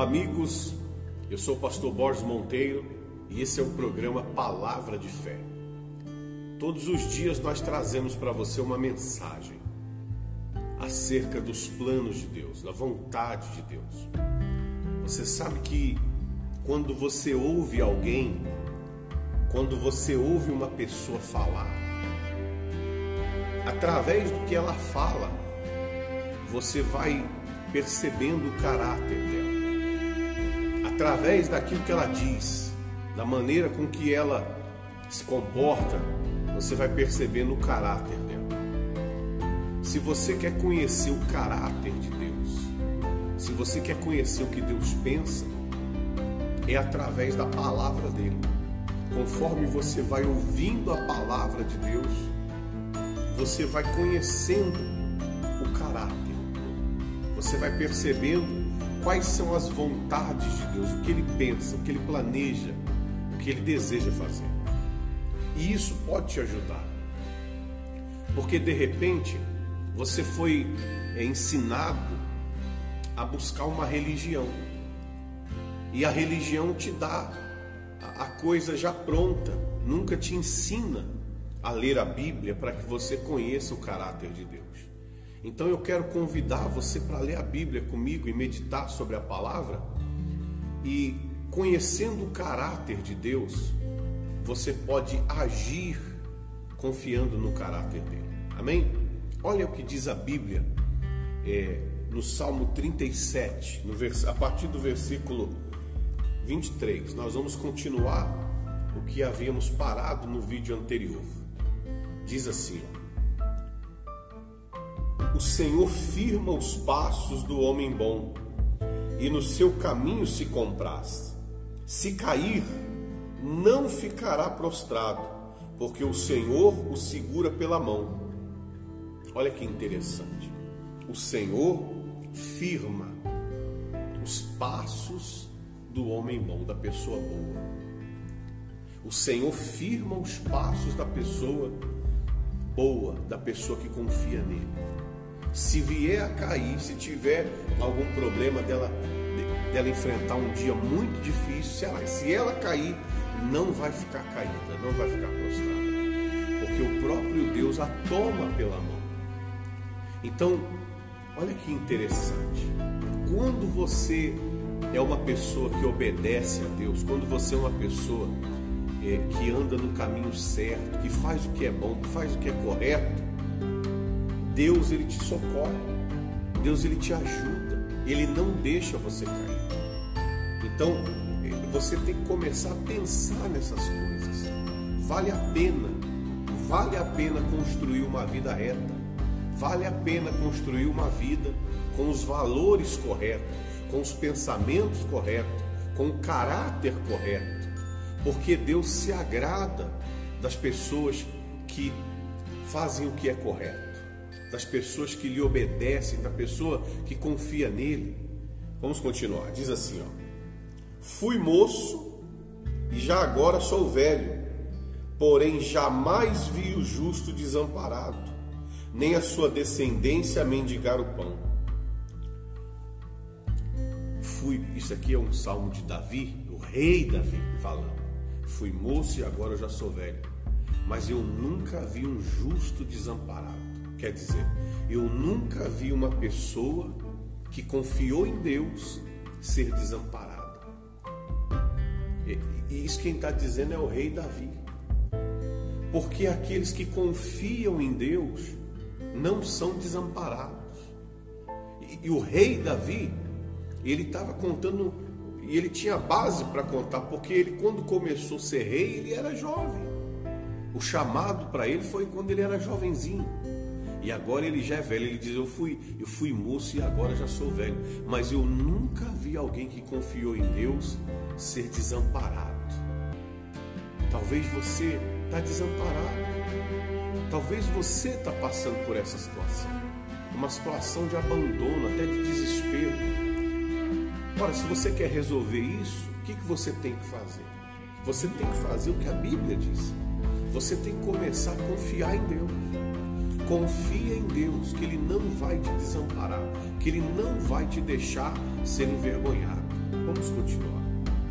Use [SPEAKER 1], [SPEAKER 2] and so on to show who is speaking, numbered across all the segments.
[SPEAKER 1] Olá, amigos. Eu sou o pastor Borges Monteiro e esse é o programa Palavra de Fé. Todos os dias nós trazemos para você uma mensagem acerca dos planos de Deus, da vontade de Deus. Você sabe que quando você ouve alguém, quando você ouve uma pessoa falar, através do que ela fala, você vai percebendo o caráter dela através daquilo que ela diz, da maneira com que ela se comporta, você vai percebendo o caráter dela. Se você quer conhecer o caráter de Deus, se você quer conhecer o que Deus pensa, é através da palavra dele. Conforme você vai ouvindo a palavra de Deus, você vai conhecendo o caráter. Você vai percebendo quais são as vontades de Deus, o que ele pensa, o que ele planeja, o que ele deseja fazer. E isso pode te ajudar. Porque de repente você foi é, ensinado a buscar uma religião. E a religião te dá a coisa já pronta, nunca te ensina a ler a Bíblia para que você conheça o caráter de Deus. Então eu quero convidar você para ler a Bíblia comigo e meditar sobre a palavra. E conhecendo o caráter de Deus, você pode agir confiando no caráter dele. Amém? Olha o que diz a Bíblia é, no Salmo 37, no vers... a partir do versículo 23. Nós vamos continuar o que havíamos parado no vídeo anterior. Diz assim: o Senhor firma os passos do homem bom, e no seu caminho se compraz. Se cair, não ficará prostrado, porque o Senhor o segura pela mão. Olha que interessante. O Senhor firma os passos do homem bom, da pessoa boa. O Senhor firma os passos da pessoa boa, da pessoa que confia nele se vier a cair, se tiver algum problema dela, dela enfrentar um dia muito difícil, se ela, se ela cair, não vai ficar caída, não vai ficar prostrada, porque o próprio Deus a toma pela mão. Então, olha que interessante, quando você é uma pessoa que obedece a Deus, quando você é uma pessoa é, que anda no caminho certo, que faz o que é bom, que faz o que é correto, Deus ele te socorre, Deus ele te ajuda, ele não deixa você cair. Então você tem que começar a pensar nessas coisas. Vale a pena, vale a pena construir uma vida reta, vale a pena construir uma vida com os valores corretos, com os pensamentos corretos, com o caráter correto, porque Deus se agrada das pessoas que fazem o que é correto das pessoas que lhe obedecem, da pessoa que confia nele. Vamos continuar. Diz assim, ó: Fui moço e já agora sou velho, porém jamais vi o justo desamparado, nem a sua descendência mendigar o pão. Fui, isso aqui é um salmo de Davi, o rei Davi falando. Fui moço e agora já sou velho, mas eu nunca vi um justo desamparado Quer dizer, eu nunca vi uma pessoa que confiou em Deus ser desamparada. E isso quem está dizendo é o rei Davi. Porque aqueles que confiam em Deus não são desamparados. E, e o rei Davi, ele estava contando, e ele tinha base para contar, porque ele, quando começou a ser rei, ele era jovem. O chamado para ele foi quando ele era jovenzinho. E agora ele já é velho. Ele diz: Eu fui, eu fui moço e agora já sou velho. Mas eu nunca vi alguém que confiou em Deus ser desamparado. Talvez você está desamparado. Talvez você está passando por essa situação. Uma situação de abandono, até de desespero. Ora, se você quer resolver isso, o que, que você tem que fazer? Você tem que fazer o que a Bíblia diz. Você tem que começar a confiar em Deus. Confia em Deus, que Ele não vai te desamparar, que Ele não vai te deixar ser envergonhado. Vamos continuar.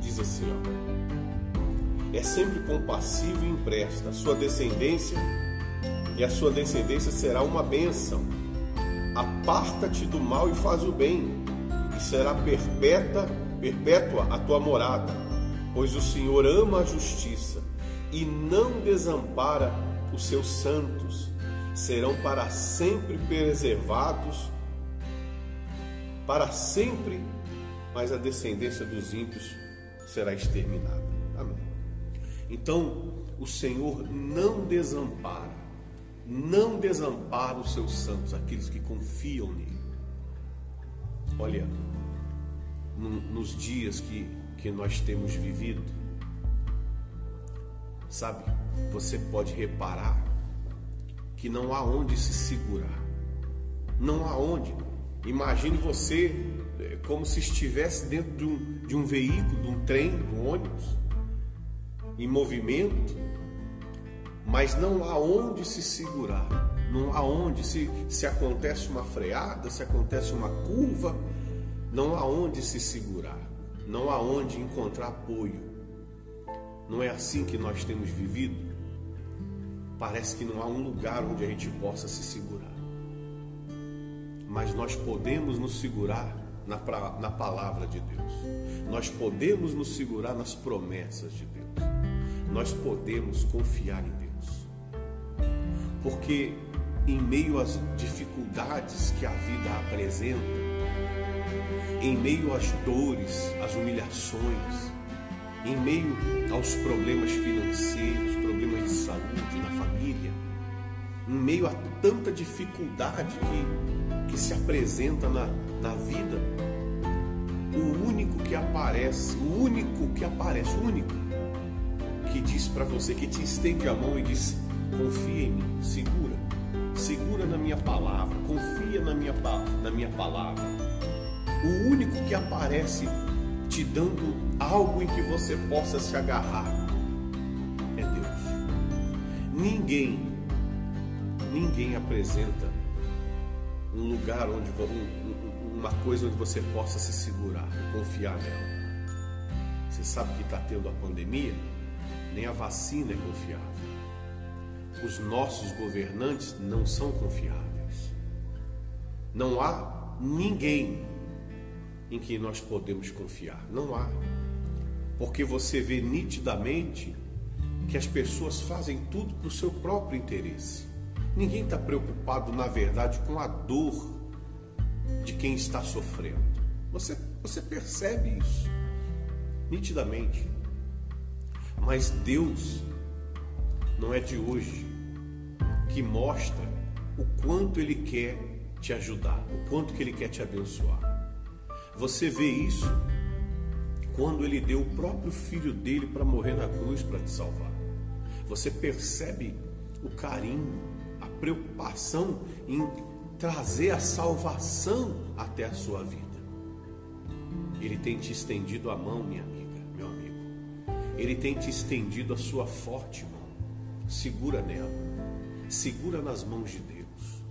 [SPEAKER 1] Diz assim, ó. É sempre compassivo e empresta. A sua descendência e a sua descendência será uma bênção. Aparta-te do mal e faz o bem, e será perpétua, perpétua a tua morada, pois o Senhor ama a justiça e não desampara os seus santos. Serão para sempre preservados, para sempre, mas a descendência dos ímpios será exterminada. Amém. Então, o Senhor não desampara não desampara os seus santos, aqueles que confiam nele. Olha, no, nos dias que, que nós temos vivido, sabe, você pode reparar que não há onde se segurar. Não há onde. Imagine você é, como se estivesse dentro de um, de um veículo, de um trem, de um ônibus, em movimento, mas não há onde se segurar, não há onde, se, se acontece uma freada, se acontece uma curva, não há onde se segurar, não há onde encontrar apoio. Não é assim que nós temos vivido? Parece que não há um lugar onde a gente possa se segurar. Mas nós podemos nos segurar na, na palavra de Deus, nós podemos nos segurar nas promessas de Deus, nós podemos confiar em Deus. Porque em meio às dificuldades que a vida apresenta, em meio às dores, às humilhações, em meio aos problemas financeiros, problemas de saúde na meio a tanta dificuldade que, que se apresenta na, na vida, o único que aparece, o único que aparece, o único que diz para você, que te estende a mão e diz: confia em mim, segura, segura na minha palavra, confia na minha, na minha palavra. O único que aparece te dando algo em que você possa se agarrar é Deus. Ninguém, ninguém apresenta um lugar onde uma coisa onde você possa se segurar, confiar nela. Você sabe que está tendo a pandemia, nem a vacina é confiável os nossos governantes não são confiáveis. Não há ninguém em quem nós podemos confiar. Não há. Porque você vê nitidamente que as pessoas fazem tudo para o seu próprio interesse. Ninguém está preocupado, na verdade, com a dor de quem está sofrendo. Você, você percebe isso nitidamente. Mas Deus não é de hoje que mostra o quanto ele quer te ajudar, o quanto que ele quer te abençoar. Você vê isso quando ele deu o próprio filho dele para morrer na cruz para te salvar. Você percebe o carinho, preocupação em trazer a salvação até a sua vida. Ele tem te estendido a mão, minha amiga, meu amigo. Ele tem te estendido a sua forte mão. Segura nela segura nas mãos de Deus.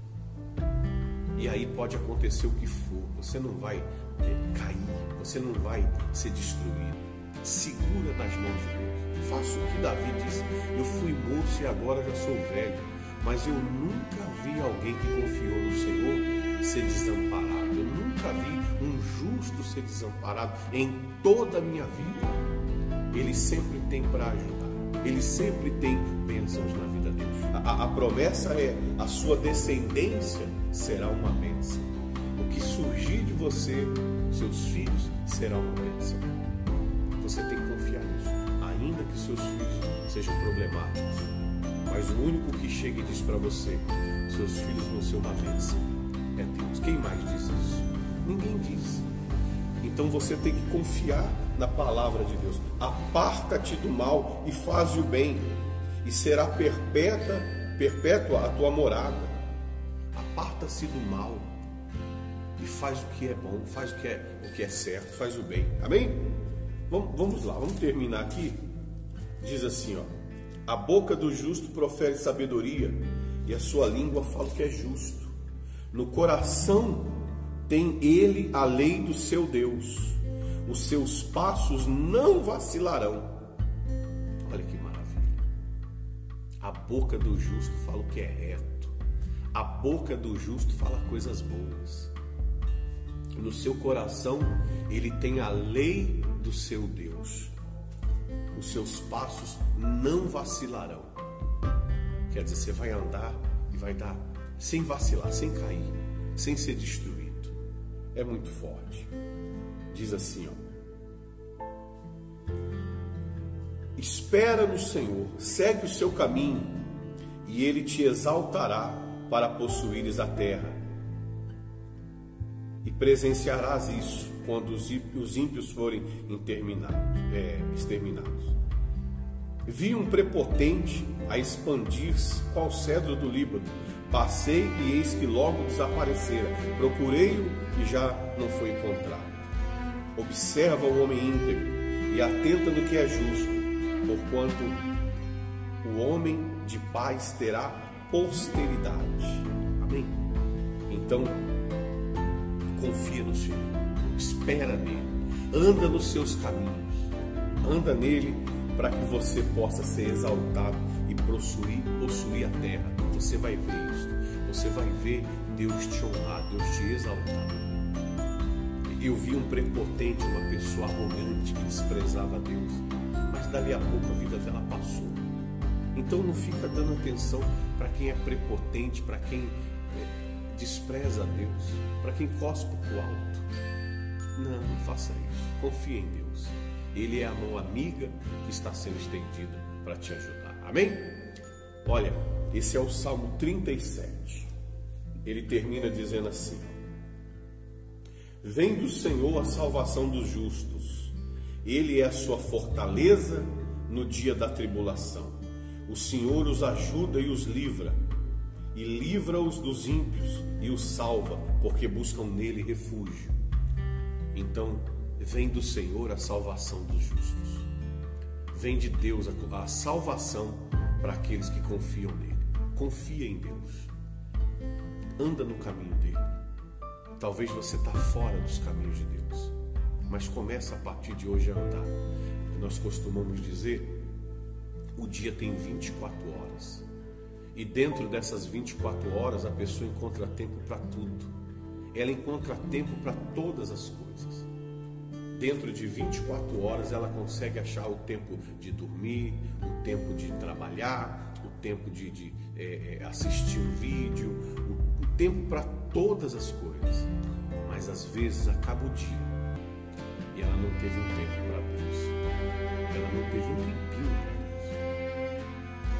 [SPEAKER 1] E aí pode acontecer o que for, você não vai é, cair, você não vai ser destruído. Segura nas mãos de Deus. Faça o que Davi disse: Eu fui moço e agora já sou velho, mas eu nunca vi alguém que confiou no Senhor ser desamparado. Eu nunca vi um justo ser desamparado em toda a minha vida. Ele sempre tem para ajudar, ele sempre tem bênçãos na vida a, a promessa é: a sua descendência será uma bênção. O que surgir de você, seus filhos, será uma bênção. Você tem que confiar nisso, ainda que seus filhos sejam problemáticos. Mas o único que chega e diz para você: seus filhos vão ser uma bênção, é Deus. Quem mais diz isso? Ninguém diz. Então você tem que confiar na palavra de Deus. Aparta-te do mal e faz o bem e será perpétua, perpétua a tua morada. Aparta-se do mal e faz o que é bom, faz o que é, o que é certo, faz o bem. Amém? Vamos, vamos lá, vamos terminar aqui. Diz assim, ó: A boca do justo profere sabedoria e a sua língua fala que é justo. No coração tem ele a lei do seu Deus. os seus passos não vacilarão. Olha que maravilha. A boca do justo fala o que é reto. A boca do justo fala coisas boas. No seu coração, ele tem a lei do seu Deus. Os seus passos não vacilarão. Quer dizer, você vai andar e vai dar sem vacilar, sem cair, sem ser destruído. É muito forte. Diz assim, ó. Espera no Senhor, segue o seu caminho, e ele te exaltará para possuires a terra. E presenciarás isso quando os ímpios forem é, exterminados. Vi um prepotente a expandir-se qual cedro do Líbano. Passei e eis que logo desaparecera. Procurei-o e já não foi encontrado. Observa o homem íntegro e atenta no que é justo, porquanto o homem de paz terá posteridade. Amém? Então, confia no Senhor, espera nele, anda nos seus caminhos, anda nele para que você possa ser exaltado e possuir, possuir a terra. Você vai ver isso. Você vai ver Deus te honrar, Deus te exaltar. Eu vi um prepotente, uma pessoa arrogante que desprezava Deus, mas dali a pouco a vida dela passou. Então não fica dando atenção para quem é prepotente, para quem é, despreza a Deus, para quem cospe o alto. Não, não faça isso. Confie em Deus. Ele é a mão amiga que está sendo estendida para te ajudar. Amém? Olha, esse é o Salmo 37. Ele termina dizendo assim: Vem do Senhor a salvação dos justos. Ele é a sua fortaleza no dia da tribulação. O Senhor os ajuda e os livra, e livra-os dos ímpios e os salva, porque buscam nele refúgio. Então, vem do Senhor a salvação dos justos. Vem de Deus a, salvação para aqueles que confiam nele. Confia em Deus. Anda no caminho dele. Talvez você está fora dos caminhos de Deus, mas começa a partir de hoje a andar. Nós costumamos dizer, o dia tem 24 horas. E dentro dessas 24 horas a pessoa encontra tempo para tudo. Ela encontra tempo para todas as coisas dentro de 24 horas ela consegue achar o tempo de dormir, o tempo de trabalhar, o tempo de, de é, é assistir um vídeo, o, o tempo para todas as coisas. Mas às vezes acaba o dia e ela não teve um tempo para Deus, ela não teve um tempinho para Deus.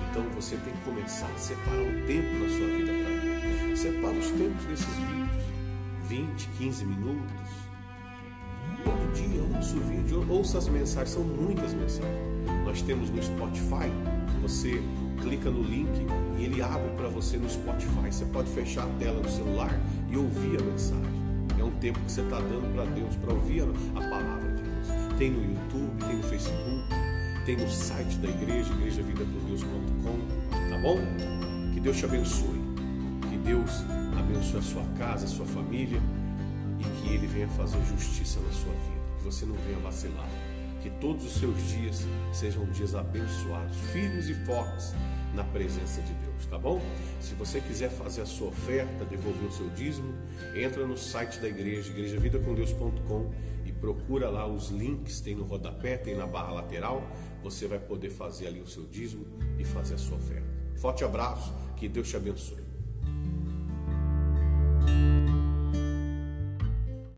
[SPEAKER 1] Então você tem que começar a separar um tempo na sua vida para Deus. Separa os tempos desses vídeos, 20, 15 minutos todo dia ouça o vídeo, ouça as mensagens, são muitas mensagens. Nós temos no Spotify, você clica no link e ele abre para você no Spotify. Você pode fechar a tela do celular e ouvir a mensagem. É um tempo que você está dando para Deus, para ouvir a palavra de Deus. Tem no YouTube, tem no Facebook, tem no site da igreja, igrejavidacondeus.com, tá bom? Que Deus te abençoe. Que Deus abençoe a sua casa, a sua família e que Ele venha fazer justiça na sua vida, que você não venha vacilar, que todos os seus dias sejam dias abençoados, firmes e fortes na presença de Deus, tá bom? Se você quiser fazer a sua oferta, devolver o seu dízimo, entra no site da igreja, igrejavidacondeus.com e procura lá os links, tem no rodapé, tem na barra lateral, você vai poder fazer ali o seu dízimo e fazer a sua oferta. Forte abraço, que Deus te abençoe.